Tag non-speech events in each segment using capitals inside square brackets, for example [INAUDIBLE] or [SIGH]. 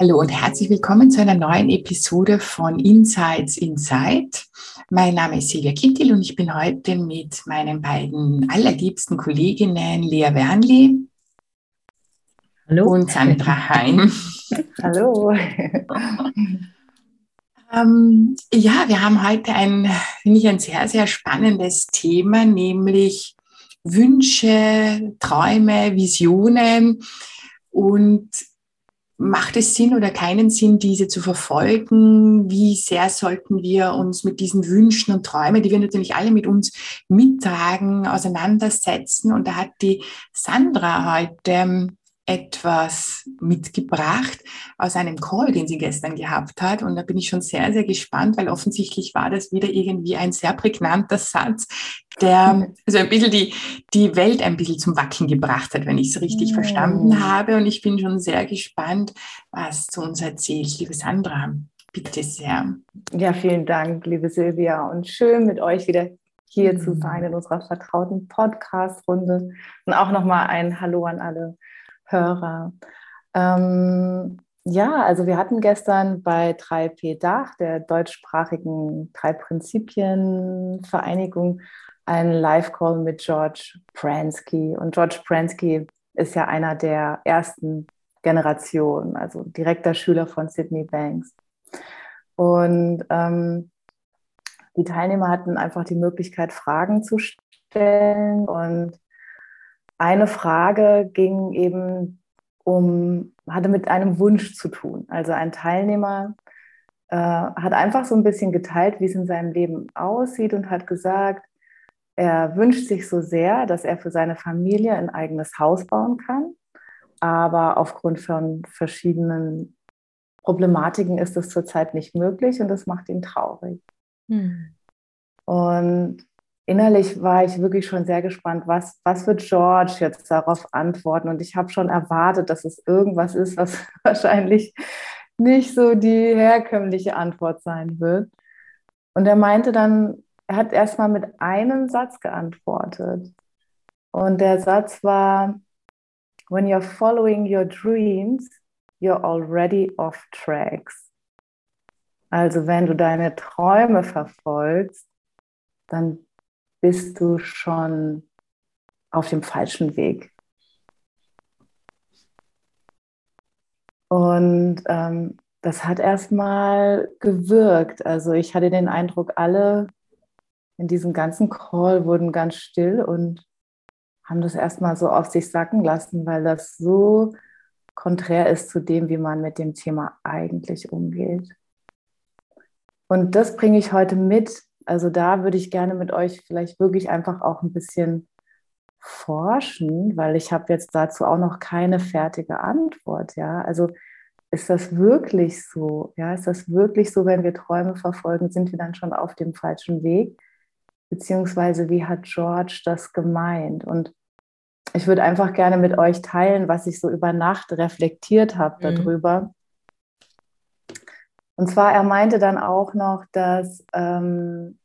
Hallo und herzlich willkommen zu einer neuen Episode von Insights Inside. Mein Name ist Silvia Kittil und ich bin heute mit meinen beiden allerliebsten Kolleginnen Lea Wernli Hallo. und Sandra Heim. [LAUGHS] Hallo. ähm, ja, wir haben heute ein, finde ich, ein sehr, sehr spannendes Thema, nämlich Wünsche, Träume, Visionen und macht es Sinn oder keinen Sinn, diese zu verfolgen? Wie sehr sollten wir uns mit diesen Wünschen und Träumen, die wir natürlich alle mit uns mittragen, auseinandersetzen? Und da hat die Sandra heute ähm, etwas mitgebracht aus einem Call, den sie gestern gehabt hat. Und da bin ich schon sehr, sehr gespannt, weil offensichtlich war das wieder irgendwie ein sehr prägnanter Satz, der [LAUGHS] also ein bisschen die, die Welt ein bisschen zum Wackeln gebracht hat, wenn ich es richtig mm. verstanden habe. Und ich bin schon sehr gespannt, was du uns erzählst, liebe Sandra. Bitte sehr. Ja, vielen Dank, liebe Silvia. Und schön mit euch wieder hier mm. zu sein in unserer vertrauten Podcast-Runde. Und auch nochmal ein Hallo an alle Hörer. Ähm, ja, also wir hatten gestern bei 3P Dach, der deutschsprachigen Drei-Prinzipien-Vereinigung, einen Live-Call mit George Pransky. Und George Pransky ist ja einer der ersten Generation, also direkter Schüler von Sydney Banks. Und ähm, die Teilnehmer hatten einfach die Möglichkeit, Fragen zu stellen. Und eine Frage ging eben um, hatte mit einem Wunsch zu tun. Also ein Teilnehmer äh, hat einfach so ein bisschen geteilt, wie es in seinem Leben aussieht und hat gesagt, er wünscht sich so sehr, dass er für seine Familie ein eigenes Haus bauen kann. Aber aufgrund von verschiedenen Problematiken ist das zurzeit nicht möglich und das macht ihn traurig. Hm. Und innerlich war ich wirklich schon sehr gespannt, was, was wird George jetzt darauf antworten. Und ich habe schon erwartet, dass es irgendwas ist, was [LAUGHS] wahrscheinlich nicht so die herkömmliche Antwort sein wird. Und er meinte dann, er hat erstmal mit einem Satz geantwortet. Und der Satz war, When you're following your dreams, you're already off tracks. Also wenn du deine Träume verfolgst, dann bist du schon auf dem falschen Weg. Und ähm, das hat erstmal gewirkt. Also ich hatte den Eindruck, alle in diesem ganzen Call wurden ganz still und haben das erstmal so auf sich sacken lassen, weil das so konträr ist zu dem, wie man mit dem Thema eigentlich umgeht. Und das bringe ich heute mit, also da würde ich gerne mit euch vielleicht wirklich einfach auch ein bisschen forschen, weil ich habe jetzt dazu auch noch keine fertige Antwort. Ja, also ist das wirklich so? Ja, ist das wirklich so, wenn wir Träume verfolgen, sind wir dann schon auf dem falschen Weg? Beziehungsweise wie hat George das gemeint? Und ich würde einfach gerne mit euch teilen, was ich so über Nacht reflektiert habe mhm. darüber. Und zwar, er meinte dann auch noch, dass ähm,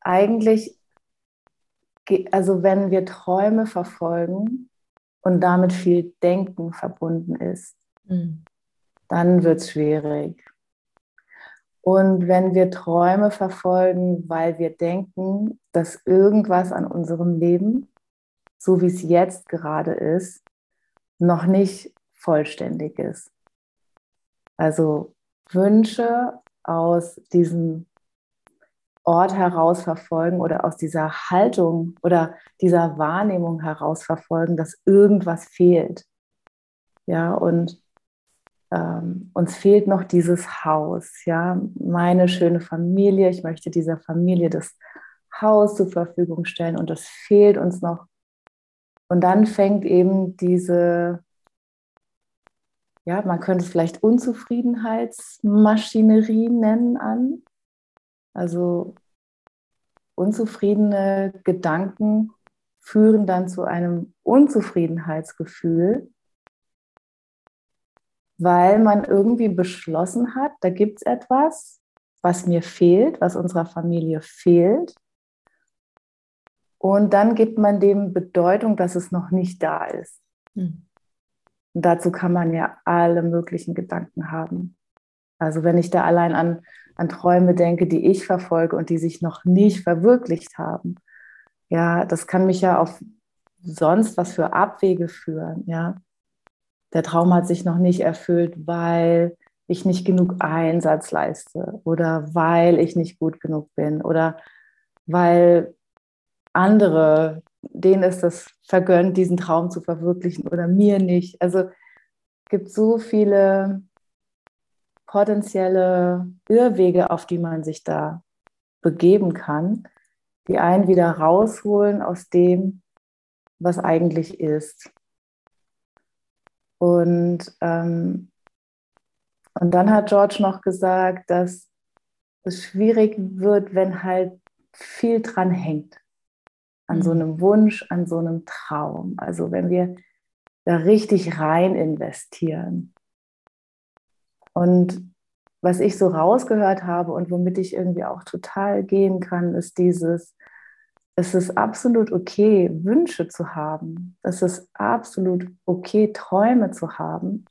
eigentlich, also wenn wir Träume verfolgen und damit viel Denken verbunden ist, mhm. dann wird es schwierig. Und wenn wir Träume verfolgen, weil wir denken, dass irgendwas an unserem Leben, so wie es jetzt gerade ist, noch nicht vollständig ist. Also Wünsche aus diesem Ort heraus verfolgen oder aus dieser Haltung oder dieser Wahrnehmung heraus verfolgen, dass irgendwas fehlt. Ja, und ähm, uns fehlt noch dieses Haus, ja, meine schöne Familie. Ich möchte dieser Familie das Haus zur Verfügung stellen und das fehlt uns noch. Und dann fängt eben diese ja, man könnte es vielleicht Unzufriedenheitsmaschinerie nennen an. Also unzufriedene Gedanken führen dann zu einem Unzufriedenheitsgefühl, weil man irgendwie beschlossen hat, da gibt es etwas, was mir fehlt, was unserer Familie fehlt. Und dann gibt man dem Bedeutung, dass es noch nicht da ist. Mhm. Und dazu kann man ja alle möglichen Gedanken haben. Also wenn ich da allein an, an Träume denke, die ich verfolge und die sich noch nicht verwirklicht haben, ja, das kann mich ja auf sonst was für Abwege führen, ja. Der Traum hat sich noch nicht erfüllt, weil ich nicht genug Einsatz leiste oder weil ich nicht gut genug bin oder weil andere, denen ist das vergönnt, diesen Traum zu verwirklichen oder mir nicht. Also es gibt so viele potenzielle Irrwege, auf die man sich da begeben kann, die einen wieder rausholen aus dem, was eigentlich ist. Und, ähm, und dann hat George noch gesagt, dass es schwierig wird, wenn halt viel dran hängt. An so mhm. einem Wunsch, an so einem Traum. Also wenn wir da richtig rein investieren. Und was ich so rausgehört habe und womit ich irgendwie auch total gehen kann, ist dieses, es ist absolut okay, Wünsche zu haben. Es ist absolut okay, Träume zu haben.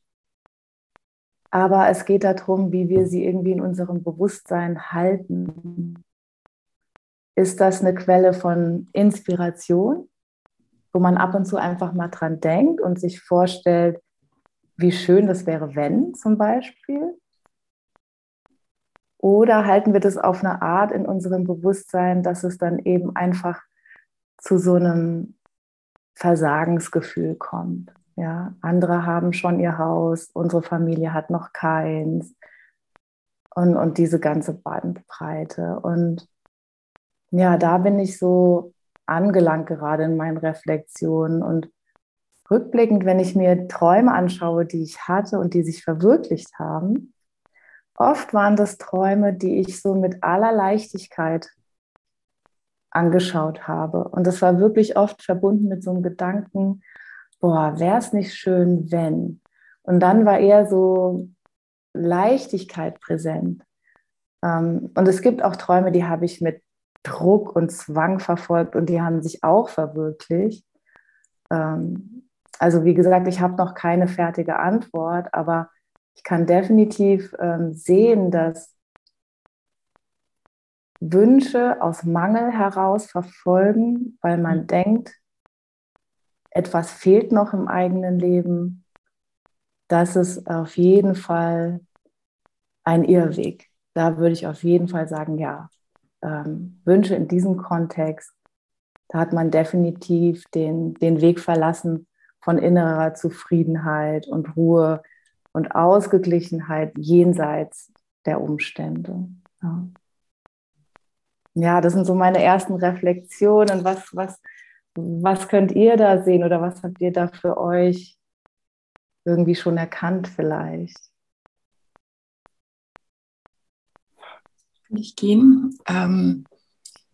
Aber es geht darum, wie wir sie irgendwie in unserem Bewusstsein halten. Ist das eine Quelle von Inspiration, wo man ab und zu einfach mal dran denkt und sich vorstellt, wie schön das wäre, wenn zum Beispiel? Oder halten wir das auf eine Art in unserem Bewusstsein, dass es dann eben einfach zu so einem Versagensgefühl kommt? Ja, andere haben schon ihr Haus, unsere Familie hat noch keins. Und, und diese ganze Bandbreite. Und ja, da bin ich so angelangt gerade in meinen Reflexionen. Und rückblickend, wenn ich mir Träume anschaue, die ich hatte und die sich verwirklicht haben, Oft waren das Träume, die ich so mit aller Leichtigkeit angeschaut habe. Und das war wirklich oft verbunden mit so einem Gedanken, boah, wäre es nicht schön, wenn. Und dann war eher so Leichtigkeit präsent. Ähm, und es gibt auch Träume, die habe ich mit Druck und Zwang verfolgt und die haben sich auch verwirklicht. Ähm, also wie gesagt, ich habe noch keine fertige Antwort, aber ich kann definitiv ähm, sehen, dass Wünsche aus Mangel heraus verfolgen, weil man mhm. denkt, etwas fehlt noch im eigenen Leben, das ist auf jeden Fall ein Irrweg. Da würde ich auf jeden Fall sagen, ja, ähm, Wünsche in diesem Kontext, da hat man definitiv den, den Weg verlassen von innerer Zufriedenheit und Ruhe, und Ausgeglichenheit jenseits der Umstände. Ja. ja, das sind so meine ersten Reflexionen. Was, was, was könnt ihr da sehen oder was habt ihr da für euch irgendwie schon erkannt vielleicht? Ich gehen. Ähm,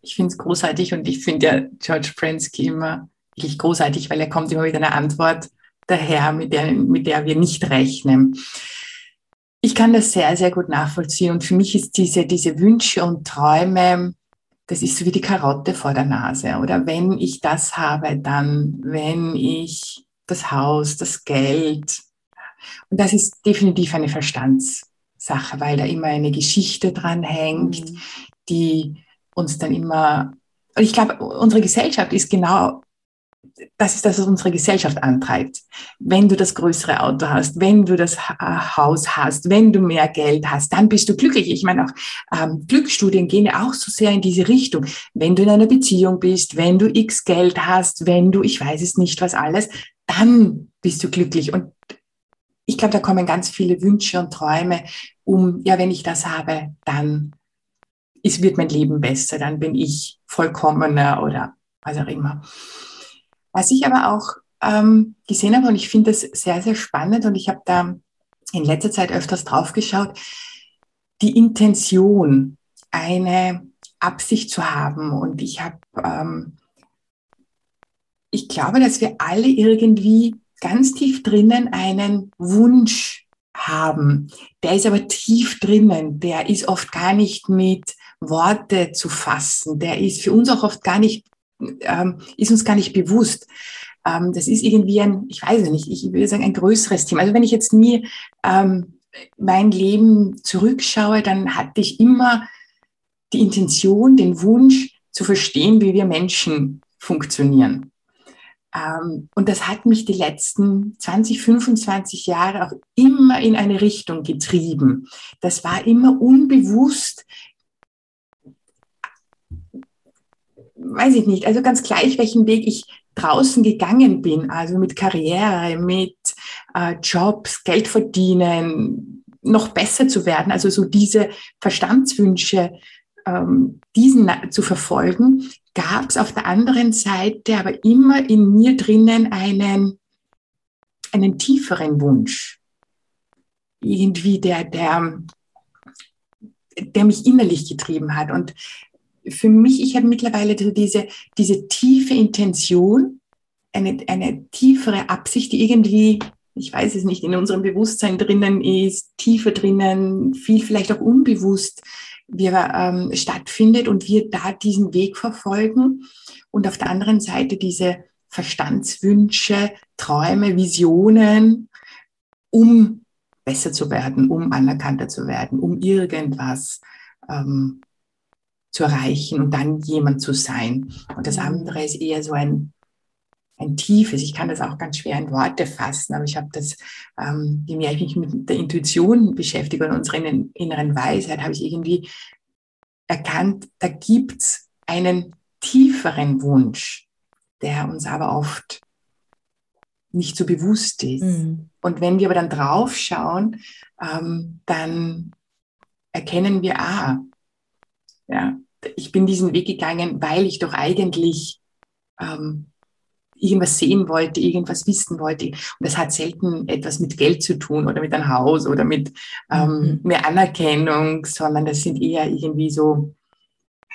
ich finde es großartig und ich finde ja George Prensky immer wirklich großartig, weil er kommt immer mit einer Antwort, daher, mit der, mit der wir nicht rechnen. Ich kann das sehr, sehr gut nachvollziehen. Und für mich ist diese, diese Wünsche und Träume, das ist so wie die Karotte vor der Nase. Oder wenn ich das habe, dann, wenn ich das Haus, das Geld. Und das ist definitiv eine Verstandssache, weil da immer eine Geschichte dran hängt, mhm. die uns dann immer, und ich glaube, unsere Gesellschaft ist genau das ist das, was unsere Gesellschaft antreibt. Wenn du das größere Auto hast, wenn du das Haus hast, wenn du mehr Geld hast, dann bist du glücklich. Ich meine auch, ähm, Glücksstudien gehen ja auch so sehr in diese Richtung. Wenn du in einer Beziehung bist, wenn du x Geld hast, wenn du, ich weiß es nicht, was alles, dann bist du glücklich. Und ich glaube, da kommen ganz viele Wünsche und Träume um, ja, wenn ich das habe, dann ist, wird mein Leben besser, dann bin ich vollkommener oder was auch immer. Was ich aber auch ähm, gesehen habe, und ich finde das sehr, sehr spannend, und ich habe da in letzter Zeit öfters drauf geschaut, die Intention, eine Absicht zu haben. Und ich habe, ähm, ich glaube, dass wir alle irgendwie ganz tief drinnen einen Wunsch haben. Der ist aber tief drinnen. Der ist oft gar nicht mit Worte zu fassen. Der ist für uns auch oft gar nicht, ähm, ist uns gar nicht bewusst. Ähm, das ist irgendwie ein, ich weiß nicht, ich würde sagen, ein größeres Thema. Also wenn ich jetzt mir ähm, mein Leben zurückschaue, dann hatte ich immer die Intention, den Wunsch zu verstehen, wie wir Menschen funktionieren. Ähm, und das hat mich die letzten 20, 25 Jahre auch immer in eine Richtung getrieben. Das war immer unbewusst, weiß ich nicht, also ganz gleich, welchen Weg ich draußen gegangen bin, also mit Karriere, mit äh, Jobs, Geld verdienen, noch besser zu werden, also so diese Verstandswünsche, ähm, diesen zu verfolgen, gab es auf der anderen Seite aber immer in mir drinnen einen, einen tieferen Wunsch. Irgendwie der, der, der mich innerlich getrieben hat. Und für mich, ich habe mittlerweile diese, diese tiefe Intention, eine, eine tiefere Absicht, die irgendwie, ich weiß es nicht, in unserem Bewusstsein drinnen ist, tiefer drinnen, viel vielleicht auch unbewusst wir, ähm, stattfindet und wir da diesen Weg verfolgen. Und auf der anderen Seite diese Verstandswünsche, Träume, Visionen, um besser zu werden, um anerkannter zu werden, um irgendwas ähm, zu erreichen und dann jemand zu sein. Und das andere ist eher so ein, ein tiefes, ich kann das auch ganz schwer in Worte fassen, aber ich habe das, ähm, je mehr ich mich mit der Intuition beschäftige und unserer inneren Weisheit, habe ich irgendwie erkannt, da gibt's einen tieferen Wunsch, der uns aber oft nicht so bewusst ist. Mhm. Und wenn wir aber dann draufschauen, ähm, dann erkennen wir, ah, ja, ich bin diesen Weg gegangen, weil ich doch eigentlich ähm, irgendwas sehen wollte, irgendwas wissen wollte. Und das hat selten etwas mit Geld zu tun oder mit einem Haus oder mit ähm, mhm. mehr Anerkennung, sondern das sind eher irgendwie so,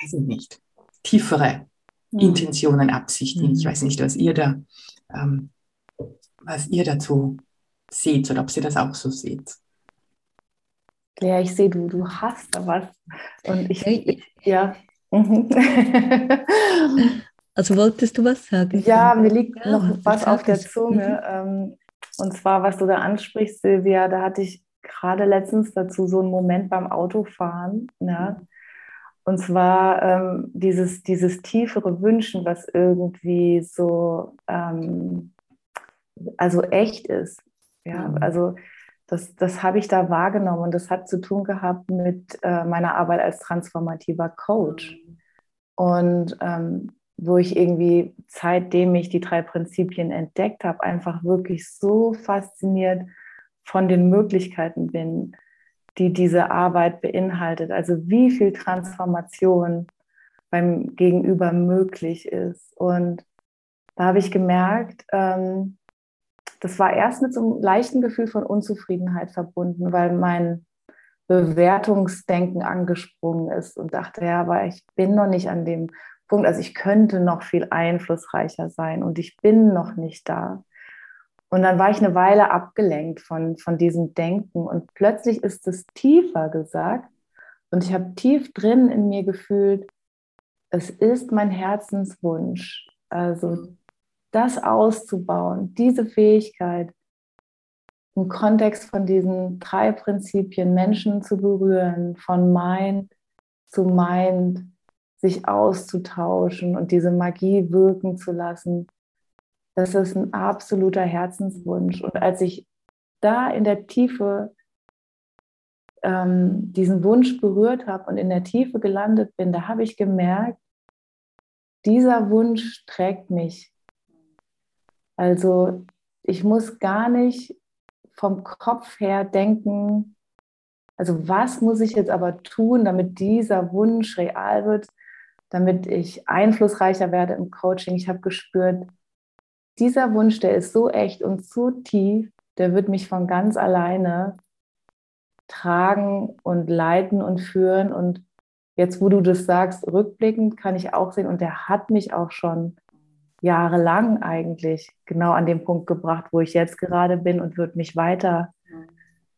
weiß ich nicht, tiefere mhm. Intentionen, Absichten. Mhm. Ich weiß nicht, was ihr da, ähm, was ihr dazu seht oder ob ihr das auch so seht. Ja, ich sehe, du, du hast da was. Und ich, ich ja. Mhm. [LAUGHS] also wolltest du was sagen? Ja, mir liegt ja, noch was auf der Zunge. Mhm. Ähm, und zwar, was du da ansprichst, Silvia, da hatte ich gerade letztens dazu so einen Moment beim Autofahren. Ja. Mhm. Und zwar ähm, dieses, dieses tiefere Wünschen, was irgendwie so ähm, also echt ist. Ja, mhm. also das, das habe ich da wahrgenommen und das hat zu tun gehabt mit äh, meiner Arbeit als transformativer Coach. Und ähm, wo ich irgendwie, seitdem ich die drei Prinzipien entdeckt habe, einfach wirklich so fasziniert von den Möglichkeiten bin, die diese Arbeit beinhaltet. Also wie viel Transformation beim Gegenüber möglich ist. Und da habe ich gemerkt, ähm, das war erst mit so einem leichten Gefühl von Unzufriedenheit verbunden, weil mein Bewertungsdenken angesprungen ist und dachte, ja, aber ich bin noch nicht an dem Punkt, also ich könnte noch viel einflussreicher sein und ich bin noch nicht da. Und dann war ich eine Weile abgelenkt von, von diesem Denken und plötzlich ist es tiefer gesagt und ich habe tief drin in mir gefühlt, es ist mein Herzenswunsch, also das auszubauen, diese Fähigkeit im Kontext von diesen drei Prinzipien Menschen zu berühren, von Mind zu Mind, sich auszutauschen und diese Magie wirken zu lassen, das ist ein absoluter Herzenswunsch. Und als ich da in der Tiefe ähm, diesen Wunsch berührt habe und in der Tiefe gelandet bin, da habe ich gemerkt, dieser Wunsch trägt mich. Also ich muss gar nicht vom Kopf her denken, also was muss ich jetzt aber tun, damit dieser Wunsch real wird, damit ich einflussreicher werde im Coaching. Ich habe gespürt, dieser Wunsch, der ist so echt und so tief, der wird mich von ganz alleine tragen und leiten und führen. Und jetzt, wo du das sagst, rückblickend kann ich auch sehen, und der hat mich auch schon jahrelang eigentlich genau an dem Punkt gebracht, wo ich jetzt gerade bin und wird mich weiter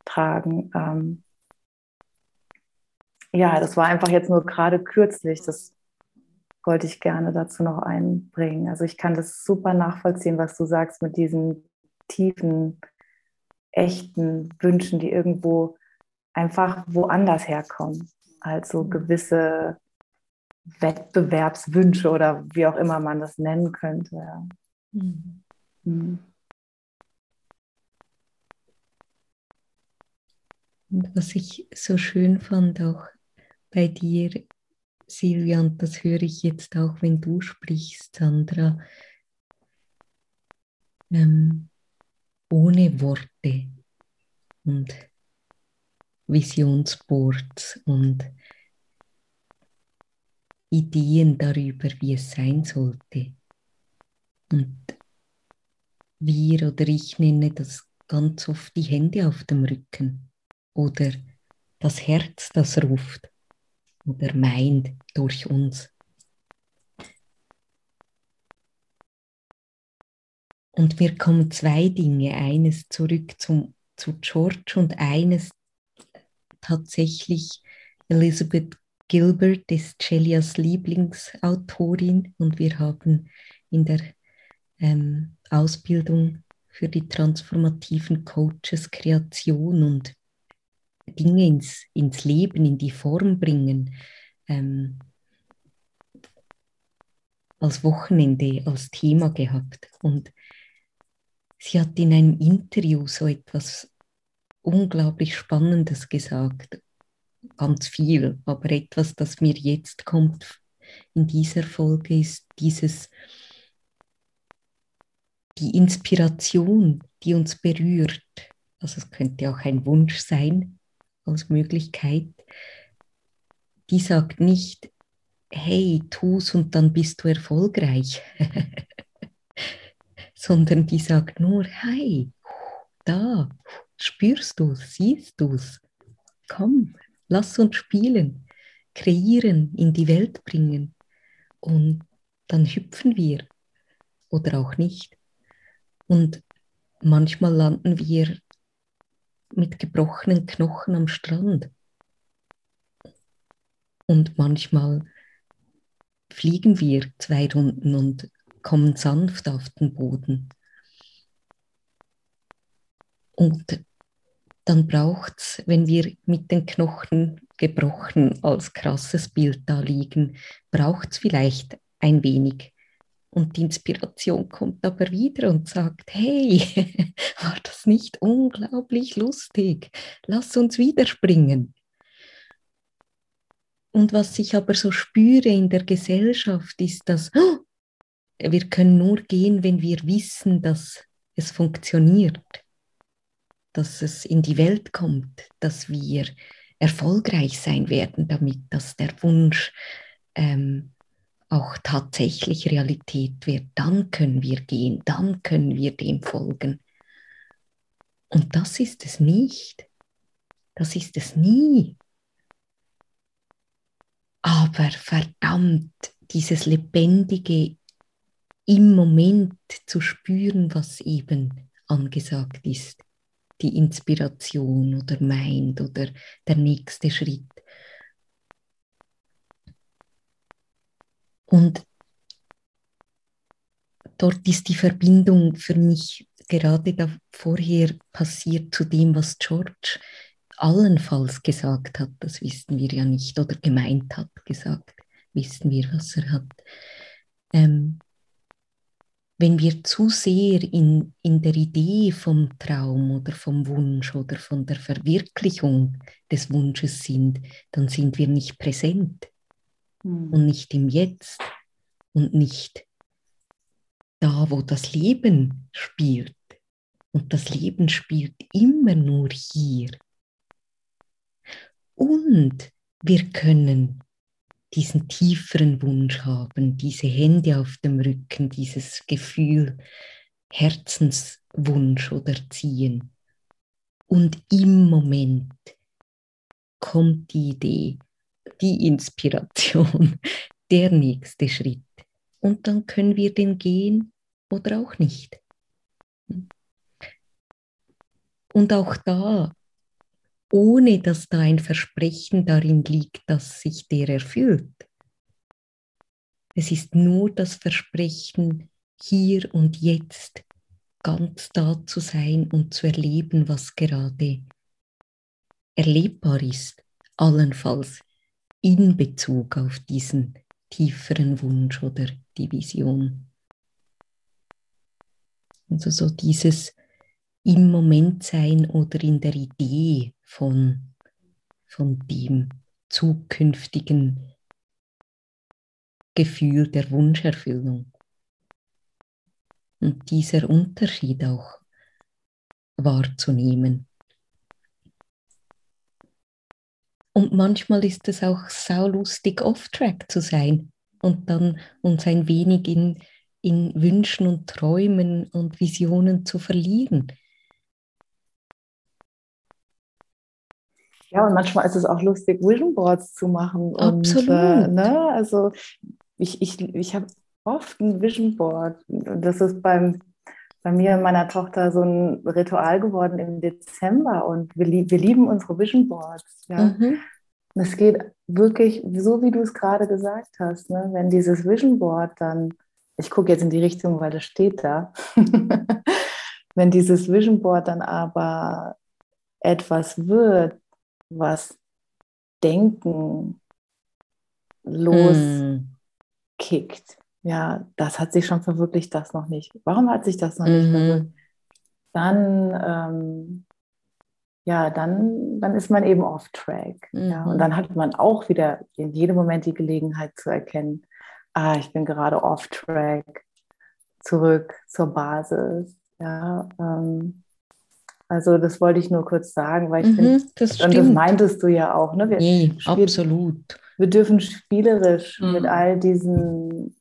tragen. Ähm ja, das war einfach jetzt nur gerade kürzlich. Das wollte ich gerne dazu noch einbringen. Also ich kann das super nachvollziehen, was du sagst mit diesen tiefen, echten Wünschen, die irgendwo einfach woanders herkommen. Also gewisse Wettbewerbswünsche oder wie auch immer man das nennen könnte. Ja. Mhm. Mhm. Und was ich so schön fand auch bei dir, Silvia, und das höre ich jetzt auch, wenn du sprichst, Sandra, ähm, ohne Worte und Visionsboards und Ideen darüber, wie es sein sollte. Und wir oder ich nenne das ganz oft die Hände auf dem Rücken oder das Herz, das ruft oder meint durch uns. Und mir kommen zwei Dinge, eines zurück zum, zu George und eines tatsächlich Elizabeth Gilbert ist Celias Lieblingsautorin und wir haben in der ähm, Ausbildung für die transformativen Coaches Kreation und Dinge ins, ins Leben, in die Form bringen, ähm, als Wochenende, als Thema gehabt. Und sie hat in einem Interview so etwas unglaublich Spannendes gesagt. Ganz viel, aber etwas, das mir jetzt kommt in dieser Folge, ist dieses, die Inspiration, die uns berührt. Also es könnte auch ein Wunsch sein als Möglichkeit. Die sagt nicht, hey, tu's und dann bist du erfolgreich, [LAUGHS] sondern die sagt nur, hey, da, Spürst du, siehst du es? Komm, lass uns spielen, kreieren, in die Welt bringen. Und dann hüpfen wir oder auch nicht. Und manchmal landen wir mit gebrochenen Knochen am Strand. Und manchmal fliegen wir zwei Runden und kommen sanft auf den Boden. Und dann braucht es, wenn wir mit den Knochen gebrochen als krasses Bild da liegen, braucht es vielleicht ein wenig. Und die Inspiration kommt aber wieder und sagt, hey, [LAUGHS] war das nicht unglaublich lustig? Lass uns wieder springen. Und was ich aber so spüre in der Gesellschaft ist, dass oh, wir können nur gehen, wenn wir wissen, dass es funktioniert dass es in die Welt kommt, dass wir erfolgreich sein werden damit, dass der Wunsch ähm, auch tatsächlich Realität wird, dann können wir gehen, dann können wir dem folgen. Und das ist es nicht. Das ist es nie. Aber verdammt, dieses lebendige im Moment zu spüren, was eben angesagt ist die Inspiration oder meint oder der nächste Schritt. Und dort ist die Verbindung für mich gerade da vorher passiert zu dem, was George allenfalls gesagt hat, das wissen wir ja nicht, oder gemeint hat, gesagt, wissen wir, was er hat. Ähm, wenn wir zu sehr in, in der Idee vom Traum oder vom Wunsch oder von der Verwirklichung des Wunsches sind, dann sind wir nicht präsent mhm. und nicht im Jetzt und nicht da, wo das Leben spielt. Und das Leben spielt immer nur hier. Und wir können diesen tieferen Wunsch haben, diese Hände auf dem Rücken, dieses Gefühl Herzenswunsch oder Ziehen. Und im Moment kommt die Idee, die Inspiration, [LAUGHS] der nächste Schritt. Und dann können wir den gehen oder auch nicht. Und auch da, ohne dass da ein Versprechen darin liegt, dass sich der erfüllt. Es ist nur das Versprechen, hier und jetzt ganz da zu sein und zu erleben, was gerade erlebbar ist, allenfalls in Bezug auf diesen tieferen Wunsch oder die Vision. Also so dieses im Moment sein oder in der Idee von, von dem zukünftigen Gefühl der Wunscherfüllung. Und dieser Unterschied auch wahrzunehmen. Und manchmal ist es auch saulustig, off-track zu sein und dann uns ein wenig in, in Wünschen und Träumen und Visionen zu verlieren. Ja, und manchmal ist es auch lustig, Vision Boards zu machen. Absolut. Und, äh, ne, also ich, ich, ich habe oft ein Vision Board. Das ist beim, bei mir und meiner Tochter so ein Ritual geworden im Dezember und wir, wir lieben unsere Vision Boards. Ja. Mhm. Es geht wirklich, so wie du es gerade gesagt hast, ne? wenn dieses Vision Board dann, ich gucke jetzt in die Richtung, weil das steht da, [LAUGHS] wenn dieses Vision Board dann aber etwas wird, was Denken loskickt, mm. Ja, das hat sich schon verwirklicht, das noch nicht. Warum hat sich das noch mm nicht mhm. verwirklicht? Dann ähm, ja, dann, dann ist man eben off-track. Mhm. Ja, und mhm. dann hat man auch wieder in jedem Moment die Gelegenheit zu erkennen, ah, ich bin gerade off-track, zurück zur Basis. Ja, ähm, also das wollte ich nur kurz sagen, weil ich mhm, finde, das und das meintest du ja auch, ne? Wir nee, absolut. Wir dürfen spielerisch mhm. mit all diesen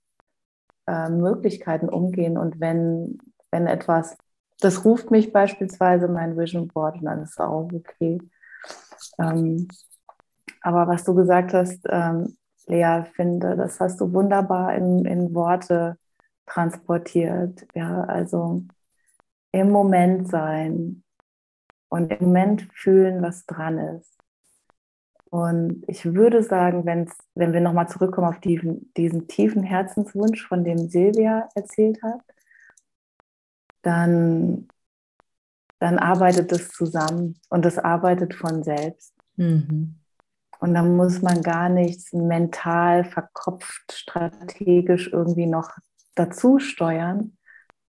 äh, Möglichkeiten umgehen und wenn, wenn etwas das ruft mich beispielsweise mein Vision Board und dann ist es auch okay. Ähm, aber was du gesagt hast, ähm, Lea, finde, das hast du wunderbar in, in Worte transportiert. Ja, also im Moment sein und im Moment fühlen, was dran ist. Und ich würde sagen, wenn's, wenn wir nochmal zurückkommen auf diesen, diesen tiefen Herzenswunsch, von dem Silvia erzählt hat, dann, dann arbeitet es zusammen und es arbeitet von selbst. Mhm. Und dann muss man gar nichts mental, verkopft, strategisch irgendwie noch dazu steuern.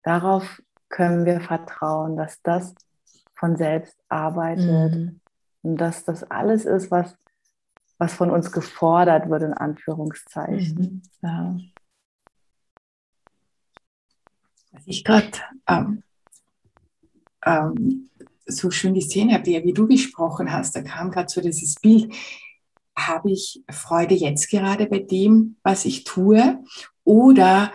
Darauf können wir vertrauen, dass das von selbst arbeitet mhm. und dass das alles ist, was, was von uns gefordert wird, in Anführungszeichen. Mhm. Ja was ich gerade ähm, ähm, so schön gesehen habe, wie, du gesprochen hast, da kam gerade so dieses Bild, habe ich Freude jetzt gerade bei dem, was ich tue? Oder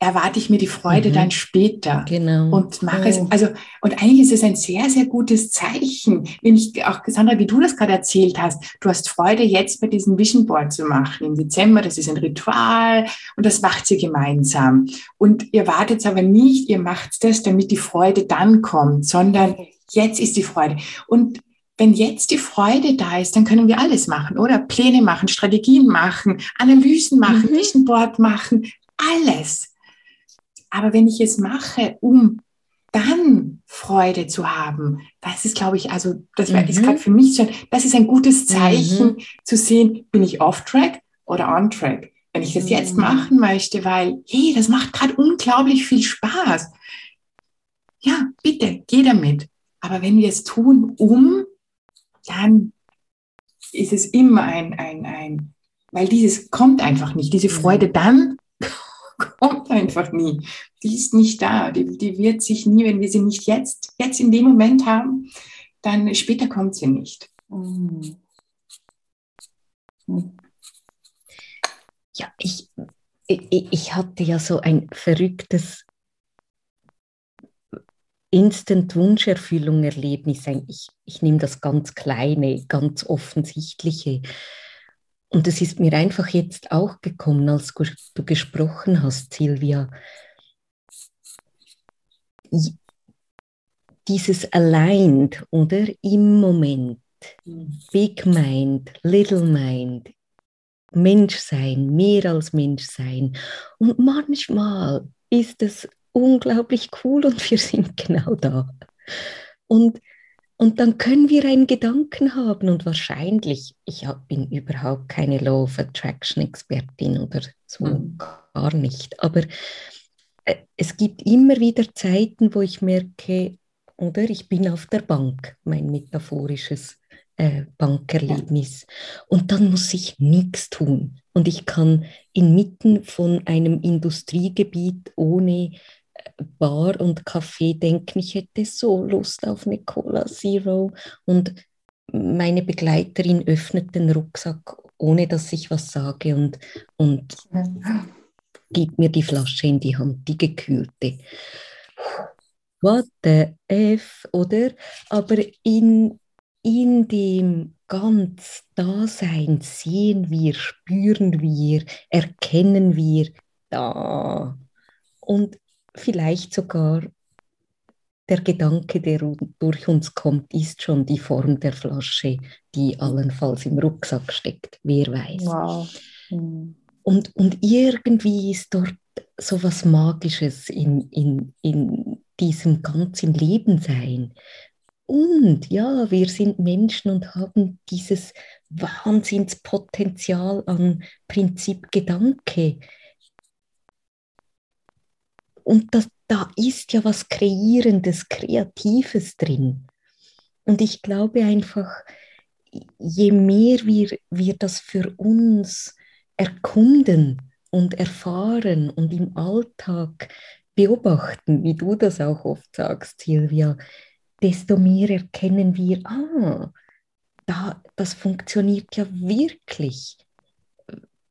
erwarte ich mir die Freude mhm. dann später genau. und mache oh. es. Also, und eigentlich ist es ein sehr, sehr gutes Zeichen. Wenn ich auch, Sandra, wie du das gerade erzählt hast, du hast Freude, jetzt bei diesem Vision Board zu machen im Dezember. Das ist ein Ritual und das macht ihr gemeinsam. Und ihr wartet aber nicht, ihr macht das, damit die Freude dann kommt, sondern jetzt ist die Freude. Und wenn jetzt die Freude da ist, dann können wir alles machen, oder? Pläne machen, Strategien machen, Analysen machen, mhm. Vision Board machen, alles. Aber wenn ich es mache, um dann Freude zu haben, das ist, glaube ich, also das mhm. ist gerade für mich schon, das ist ein gutes Zeichen mhm. zu sehen, bin ich off-track oder on-track. Wenn ich das mhm. jetzt machen möchte, weil, hey, das macht gerade unglaublich viel Spaß. Ja, bitte, geh damit. Aber wenn wir es tun, um, dann ist es immer ein, ein, ein, weil dieses kommt einfach nicht. Diese Freude mhm. dann kommt einfach nie. Die ist nicht da. Die, die wird sich nie, wenn wir sie nicht jetzt, jetzt in dem Moment haben, dann später kommt sie nicht. Ja, ich, ich, ich hatte ja so ein verrücktes Instant-Wunscherfüllung-Erlebnis, ich, ich nehme das ganz Kleine, ganz Offensichtliche. Und es ist mir einfach jetzt auch gekommen, als du gesprochen hast, Silvia, dieses Aligned, oder? Im Moment. Big Mind, Little Mind, Menschsein, mehr als Menschsein. Und manchmal ist es unglaublich cool und wir [LAUGHS] sind genau da. Und, und dann können wir einen Gedanken haben und wahrscheinlich, ich bin überhaupt keine Law of Attraction Expertin oder so, mhm. gar nicht, aber äh, es gibt immer wieder Zeiten, wo ich merke, oder ich bin auf der Bank, mein metaphorisches äh, Bankerlebnis. Und dann muss ich nichts tun. Und ich kann inmitten von einem Industriegebiet ohne Bar und Kaffee denken, ich hätte so Lust auf eine Cola Zero. Und meine Begleiterin öffnet den Rucksack, ohne dass ich was sage und, und gibt mir die Flasche in die Hand, die gekühlte. What the F, oder? Aber in in dem ganz Dasein sehen wir, spüren wir, erkennen wir da. Und vielleicht sogar der Gedanke, der durch uns kommt, ist schon die Form der Flasche, die allenfalls im Rucksack steckt. Wer weiß. Wow. Hm. Und, und irgendwie ist dort so was Magisches in, in, in diesem ganzen Lebensein. Und ja, wir sind Menschen und haben dieses Wahnsinnspotenzial an Prinzip Gedanke. Und das, da ist ja was Kreierendes, Kreatives drin. Und ich glaube einfach, je mehr wir, wir das für uns erkunden und erfahren und im Alltag beobachten, wie du das auch oft sagst, Silvia, desto mehr erkennen wir, ah, da, das funktioniert ja wirklich.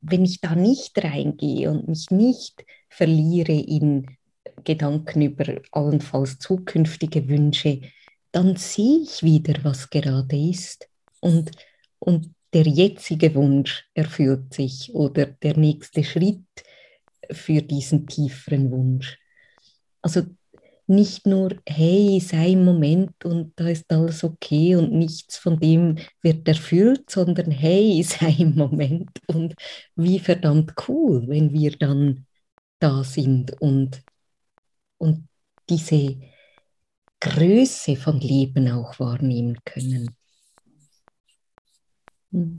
Wenn ich da nicht reingehe und mich nicht verliere in Gedanken über allenfalls zukünftige Wünsche, dann sehe ich wieder, was gerade ist. Und, und der jetzige Wunsch erfüllt sich oder der nächste Schritt für diesen tieferen Wunsch. Also nicht nur, hey, sei im Moment und da ist alles okay und nichts von dem wird erfüllt, sondern hey, [LAUGHS] sei im Moment und wie verdammt cool, wenn wir dann da sind und, und diese Größe von Leben auch wahrnehmen können. Hm.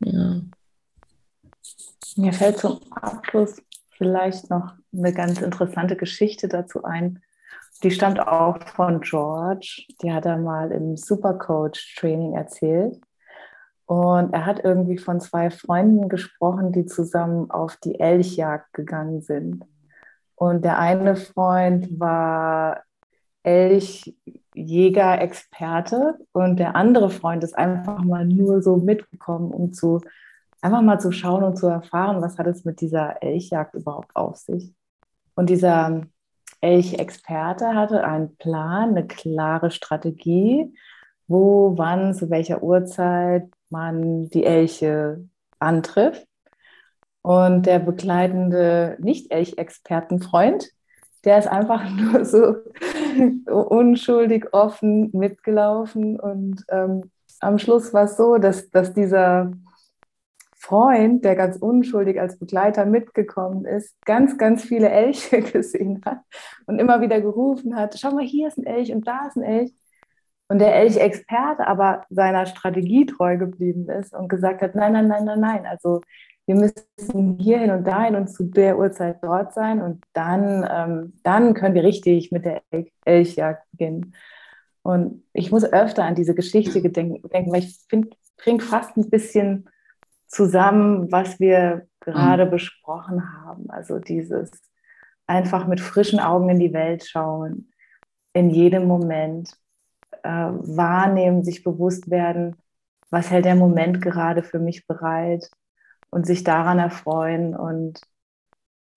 Ja. Mir fällt zum Abschluss vielleicht noch eine ganz interessante Geschichte dazu ein. Die stammt auch von George. Die hat er mal im Supercoach-Training erzählt. Und er hat irgendwie von zwei Freunden gesprochen, die zusammen auf die Elchjagd gegangen sind. Und der eine Freund war Elchjäger-Experte und der andere Freund ist einfach mal nur so mitgekommen, um zu einfach mal zu schauen und zu erfahren, was hat es mit dieser Elchjagd überhaupt auf sich. Und dieser Elchexperte hatte einen Plan, eine klare Strategie, wo, wann, zu welcher Uhrzeit man die Elche antrifft. Und der begleitende Nicht-Elch-Expertenfreund, der ist einfach [LAUGHS] nur so unschuldig offen mitgelaufen. Und ähm, am Schluss war es so, dass, dass dieser Freund, der ganz unschuldig als Begleiter mitgekommen ist, ganz, ganz viele Elche [LAUGHS] gesehen hat und immer wieder gerufen hat, schau mal, hier ist ein Elch und da ist ein Elch. Und der Elch-Experte aber seiner Strategie treu geblieben ist und gesagt hat, nein, nein, nein, nein, nein, also wir müssen hierhin und dahin und zu der Uhrzeit dort sein und dann, ähm, dann können wir richtig mit der Elchjagd beginnen. Und ich muss öfter an diese Geschichte denken, weil ich finde, bringt fast ein bisschen zusammen, was wir gerade mhm. besprochen haben. Also dieses einfach mit frischen Augen in die Welt schauen, in jedem Moment äh, wahrnehmen, sich bewusst werden, was hält der Moment gerade für mich bereit und sich daran erfreuen und,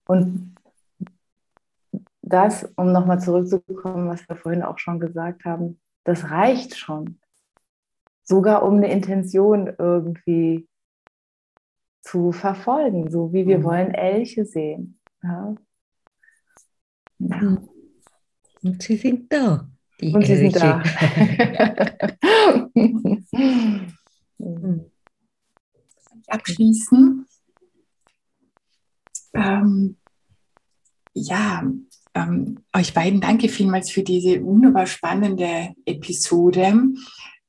und das, um nochmal zurückzukommen, was wir vorhin auch schon gesagt haben, das reicht schon. Sogar um eine Intention irgendwie zu verfolgen, so wie wir mhm. wollen Elche sehen. Ja. Ja. Hm. Und sie sind da. Die Und sie sind da. [LAUGHS] [LAUGHS] Abschließen. Ähm, ja, ähm, euch beiden danke vielmals für diese wunderbar spannende Episode.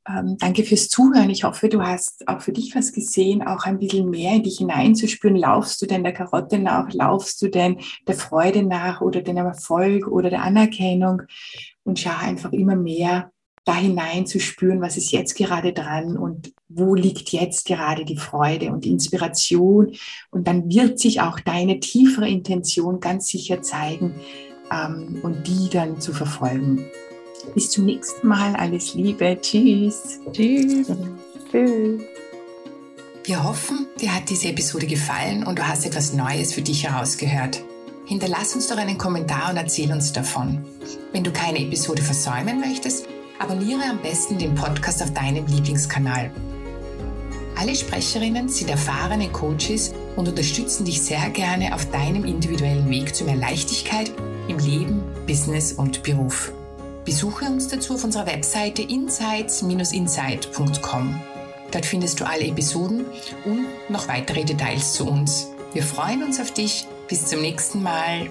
Ähm, danke fürs Zuhören. Ich hoffe, du hast auch für dich was gesehen, auch ein bisschen mehr in dich hineinzuspüren. Laufst du denn der Karotte nach? Laufst du denn der Freude nach oder dem Erfolg oder der Anerkennung? Und schau einfach immer mehr da hinein zu spüren, was ist jetzt gerade dran und wo liegt jetzt gerade die Freude und die Inspiration. Und dann wird sich auch deine tiefere Intention ganz sicher zeigen ähm, und die dann zu verfolgen. Bis zum nächsten Mal. Alles Liebe. Tschüss. Tschüss. Tschüss. Wir hoffen, dir hat diese Episode gefallen und du hast etwas Neues für dich herausgehört. Hinterlass uns doch einen Kommentar und erzähl uns davon. Wenn du keine Episode versäumen möchtest, abonniere am besten den Podcast auf deinem Lieblingskanal. Alle Sprecherinnen sind erfahrene Coaches und unterstützen dich sehr gerne auf deinem individuellen Weg zu mehr Leichtigkeit im Leben, Business und Beruf. Besuche uns dazu auf unserer Webseite insights-insight.com. Dort findest du alle Episoden und noch weitere Details zu uns. Wir freuen uns auf dich. Bis zum nächsten Mal.